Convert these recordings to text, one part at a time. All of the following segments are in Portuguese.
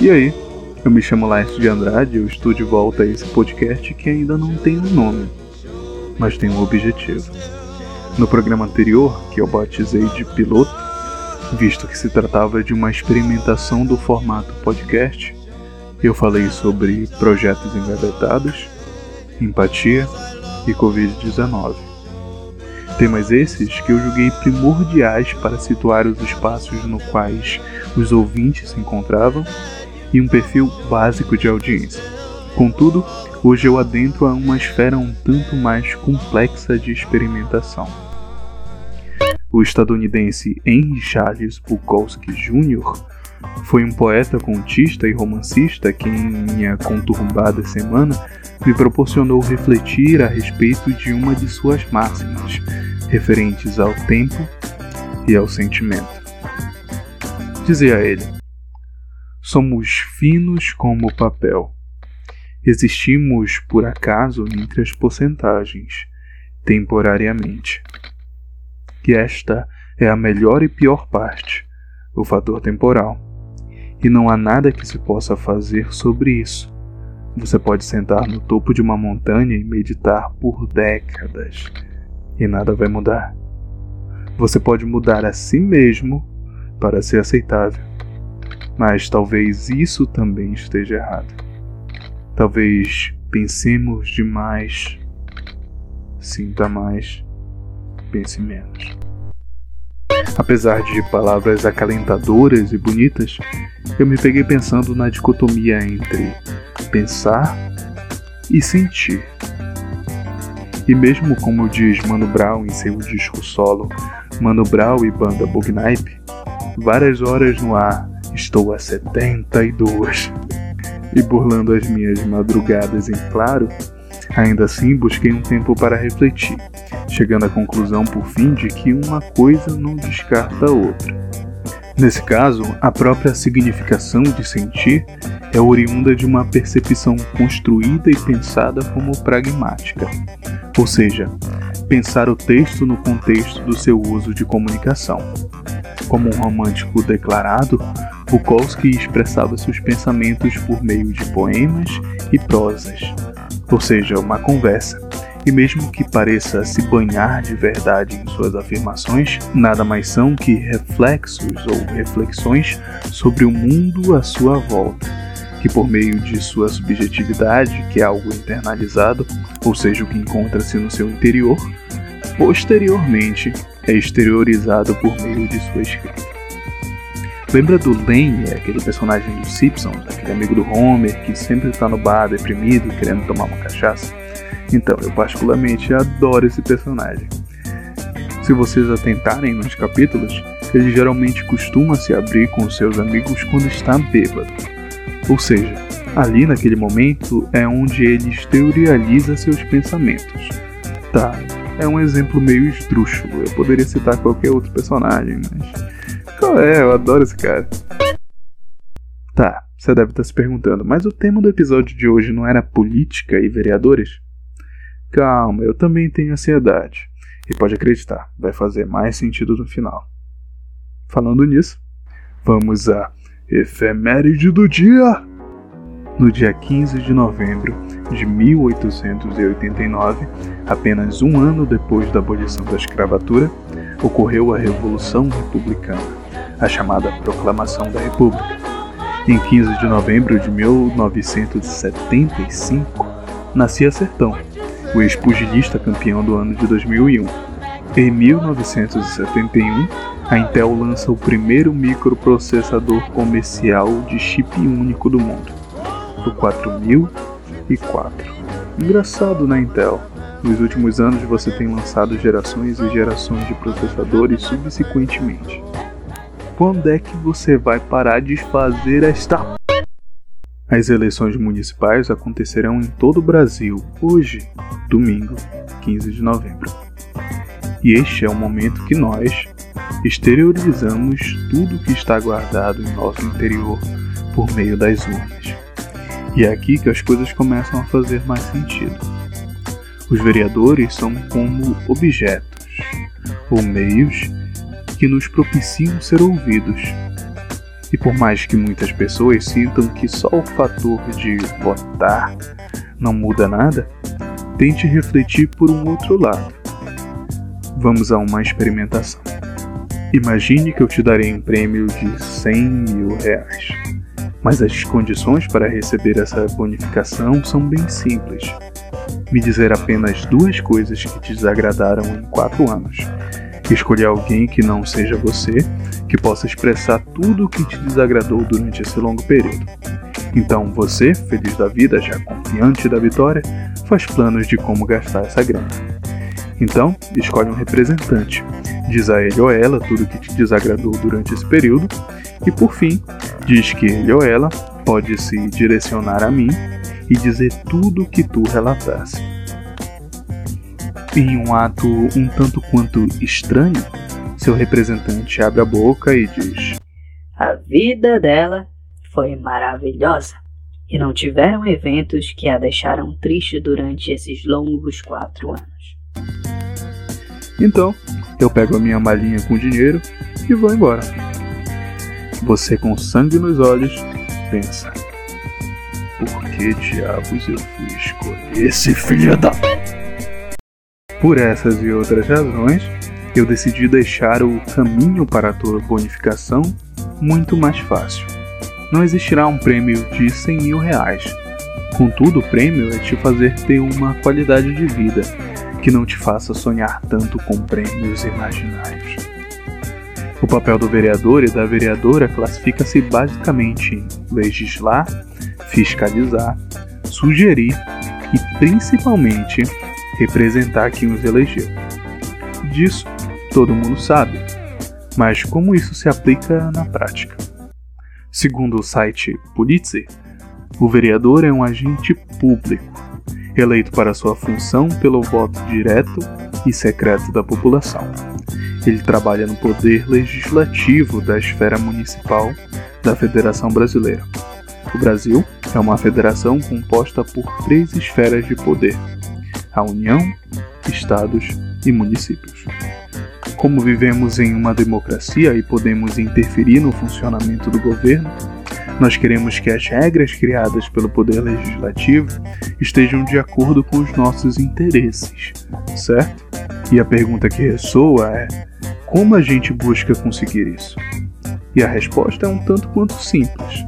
E aí? Eu me chamo Laércio de Andrade e eu estou de volta a esse podcast que ainda não tem um nome, mas tem um objetivo. No programa anterior, que eu batizei de piloto, visto que se tratava de uma experimentação do formato podcast, eu falei sobre projetos engavetados, empatia e Covid-19. Temas esses que eu julguei primordiais para situar os espaços no quais os ouvintes se encontravam e um perfil básico de audiência. Contudo, hoje eu adentro a uma esfera um tanto mais complexa de experimentação. O estadunidense Henry Charles Bukowski Jr. foi um poeta, contista e romancista que, em minha conturbada semana, me proporcionou refletir a respeito de uma de suas máximas, referentes ao tempo e ao sentimento. Dizia ele: Somos finos como papel. Existimos por acaso entre as porcentagens, temporariamente. E esta é a melhor e pior parte, o fator temporal. E não há nada que se possa fazer sobre isso. Você pode sentar no topo de uma montanha e meditar por décadas, e nada vai mudar. Você pode mudar a si mesmo para ser aceitável mas talvez isso também esteja errado. Talvez pensemos demais, sinta mais, pense menos. Apesar de palavras acalentadoras e bonitas, eu me peguei pensando na dicotomia entre pensar e sentir. E mesmo como diz Mano Brown em seu disco solo, Mano Brown e banda Bugnipe, várias horas no ar Estou a 72. E burlando as minhas madrugadas em claro, ainda assim busquei um tempo para refletir, chegando à conclusão por fim de que uma coisa não descarta a outra. Nesse caso, a própria significação de sentir é oriunda de uma percepção construída e pensada como pragmática, ou seja, pensar o texto no contexto do seu uso de comunicação. Como um romântico declarado, Bukowski expressava seus pensamentos por meio de poemas e prosas, ou seja, uma conversa. E mesmo que pareça se banhar de verdade em suas afirmações, nada mais são que reflexos ou reflexões sobre o mundo à sua volta, que por meio de sua subjetividade, que é algo internalizado, ou seja, o que encontra-se no seu interior, posteriormente é exteriorizado por meio de sua escrita. Lembra do Lane, aquele personagem dos Simpsons, aquele amigo do Homer que sempre está no bar deprimido, querendo tomar uma cachaça? Então, eu particularmente adoro esse personagem. Se vocês atentarem nos capítulos, ele geralmente costuma se abrir com seus amigos quando está bêbado. Ou seja, ali naquele momento é onde ele exterioriza seus pensamentos. Tá, é um exemplo meio esdrúxulo, eu poderia citar qualquer outro personagem, mas qual é? Eu adoro esse cara. Tá, você deve estar se perguntando, mas o tema do episódio de hoje não era política e vereadores? Calma, eu também tenho ansiedade. E pode acreditar, vai fazer mais sentido no final. Falando nisso, vamos à efeméride do dia! No dia 15 de novembro de 1889, apenas um ano depois da abolição da escravatura, ocorreu a Revolução Republicana a chamada Proclamação da República. Em 15 de novembro de 1975, nascia Sertão, o ex-pugilista campeão do ano de 2001. Em 1971, a Intel lança o primeiro microprocessador comercial de chip único do mundo, o 4004. Engraçado na Intel. Nos últimos anos você tem lançado gerações e gerações de processadores subsequentemente. Quando é que você vai parar de fazer esta. As eleições municipais acontecerão em todo o Brasil hoje, domingo, 15 de novembro. E este é o momento que nós exteriorizamos tudo que está guardado em nosso interior por meio das urnas. E é aqui que as coisas começam a fazer mais sentido. Os vereadores são como objetos ou meios que nos propiciam ser ouvidos. E por mais que muitas pessoas sintam que só o fator de votar não muda nada, tente refletir por um outro lado. Vamos a uma experimentação. Imagine que eu te darei um prêmio de 100 mil reais. Mas as condições para receber essa bonificação são bem simples. Me dizer apenas duas coisas que te desagradaram em quatro anos. Escolher alguém que não seja você, que possa expressar tudo o que te desagradou durante esse longo período. Então você, feliz da vida, já confiante da vitória, faz planos de como gastar essa grana. Então, escolhe um representante, diz a ele ou ela tudo o que te desagradou durante esse período e, por fim, diz que ele ou ela pode se direcionar a mim e dizer tudo o que tu relatasse. Em um ato um tanto quanto estranho, seu representante abre a boca e diz: A vida dela foi maravilhosa e não tiveram eventos que a deixaram triste durante esses longos quatro anos. Então, eu pego a minha malinha com dinheiro e vou embora. Você, com sangue nos olhos, pensa: Por que diabos eu fui escolher esse filho da. Por essas e outras razões, eu decidi deixar o caminho para a tua bonificação muito mais fácil. Não existirá um prêmio de 100 mil reais. Contudo, o prêmio é te fazer ter uma qualidade de vida que não te faça sonhar tanto com prêmios imaginários. O papel do vereador e da vereadora classifica-se basicamente em legislar, fiscalizar, sugerir e principalmente representar quem os elegeu. Disso todo mundo sabe, mas como isso se aplica na prática? Segundo o site Pulitzer, o vereador é um agente público, eleito para sua função pelo voto direto e secreto da população. Ele trabalha no poder legislativo da esfera municipal da Federação Brasileira. O Brasil é uma federação composta por três esferas de poder: a União, Estados e municípios. Como vivemos em uma democracia e podemos interferir no funcionamento do governo, nós queremos que as regras criadas pelo Poder Legislativo estejam de acordo com os nossos interesses, certo? E a pergunta que ressoa é: como a gente busca conseguir isso? E a resposta é um tanto quanto simples: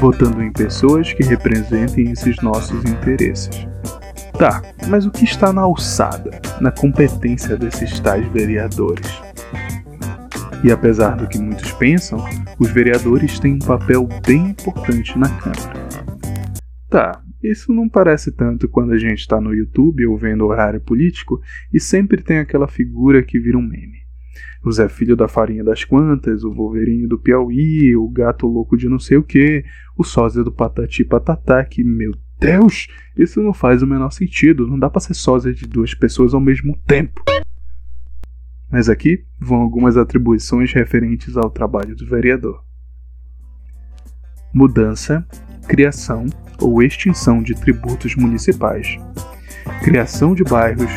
votando em pessoas que representem esses nossos interesses. Tá, mas o que está na alçada, na competência desses tais vereadores? E apesar do que muitos pensam, os vereadores têm um papel bem importante na Câmara. Tá, isso não parece tanto quando a gente está no YouTube ou vendo horário político e sempre tem aquela figura que vira um meme. O Zé Filho da Farinha das Quantas, o Wolverine do Piauí, o Gato Louco de não sei o que, o Sósia do Patati Patatá, que, meu Deus, isso não faz o menor sentido. Não dá para ser sósia de duas pessoas ao mesmo tempo. Mas aqui vão algumas atribuições referentes ao trabalho do vereador: mudança, criação ou extinção de tributos municipais, criação de bairros,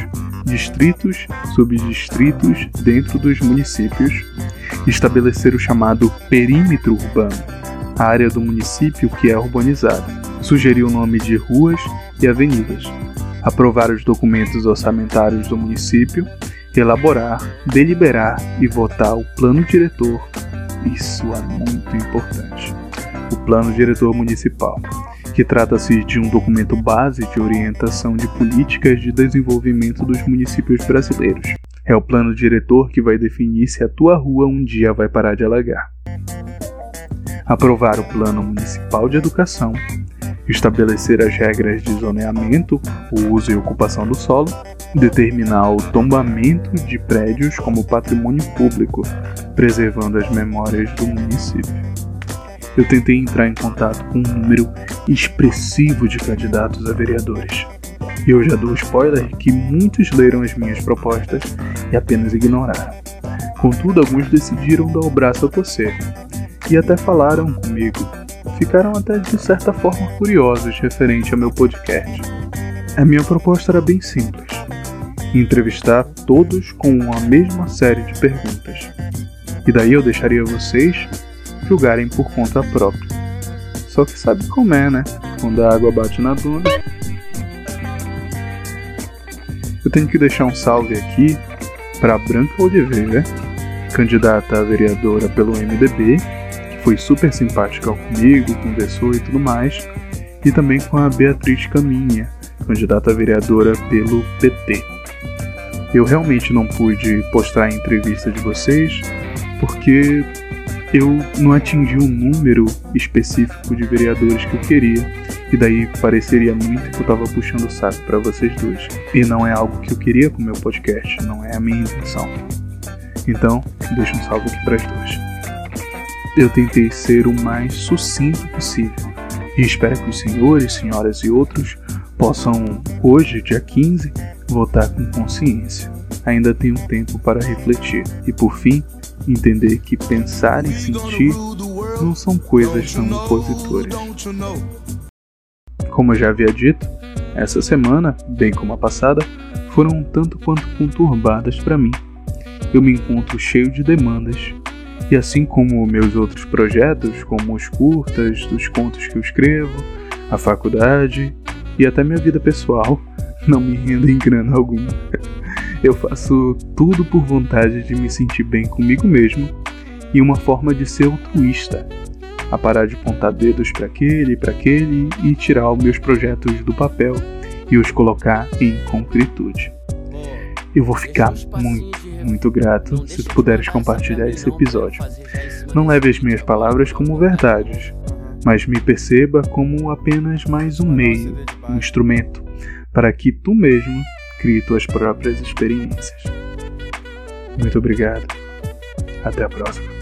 distritos, subdistritos dentro dos municípios, estabelecer o chamado perímetro urbano, a área do município que é urbanizada sugerir o nome de ruas e avenidas, aprovar os documentos orçamentários do município, elaborar, deliberar e votar o plano diretor. Isso é muito importante. O plano diretor municipal, que trata-se de um documento base de orientação de políticas de desenvolvimento dos municípios brasileiros. É o plano diretor que vai definir se a tua rua um dia vai parar de alagar. Aprovar o Plano Municipal de Educação, estabelecer as regras de zoneamento, o uso e ocupação do solo, determinar o tombamento de prédios como patrimônio público, preservando as memórias do município. Eu tentei entrar em contato com um número expressivo de candidatos a vereadores. E eu já dou spoiler que muitos leram as minhas propostas e apenas ignoraram. Contudo, alguns decidiram dar o braço a torcer e até falaram comigo ficaram até de certa forma curiosos referente ao meu podcast. A minha proposta era bem simples: entrevistar todos com a mesma série de perguntas. E daí eu deixaria vocês julgarem por conta própria. Só que sabe como é, né? Quando a água bate na duna. Eu tenho que deixar um salve aqui para Branca Oliveira, candidata a vereadora pelo MDB, foi super simpática comigo, conversou e tudo mais, e também com a Beatriz Caminha, candidata a vereadora pelo PT. Eu realmente não pude postar a entrevista de vocês porque eu não atingi um número específico de vereadores que eu queria, e daí pareceria muito que eu estava puxando o saco para vocês dois. E não é algo que eu queria com o meu podcast, não é a minha intenção. Então, deixa um salve aqui para as duas. Eu tentei ser o mais sucinto possível e espero que os senhores, senhoras e outros possam, hoje, dia 15, votar com consciência. Ainda um tempo para refletir e, por fim, entender que pensar e sentir não são coisas tão opositoras. Como eu já havia dito, essa semana, bem como a passada, foram um tanto quanto conturbadas para mim. Eu me encontro cheio de demandas, e assim como meus outros projetos, como os curtas, os contos que eu escrevo, a faculdade e até minha vida pessoal, não me rendem grana alguma. Eu faço tudo por vontade de me sentir bem comigo mesmo e uma forma de ser altruísta, a parar de apontar dedos para aquele e para aquele e tirar os meus projetos do papel e os colocar em concretude. Eu vou ficar muito, muito grato se tu puderes compartilhar esse episódio. Não leve as minhas palavras como verdades, mas me perceba como apenas mais um meio, um instrumento, para que tu mesmo crie tuas próprias experiências. Muito obrigado. Até a próxima.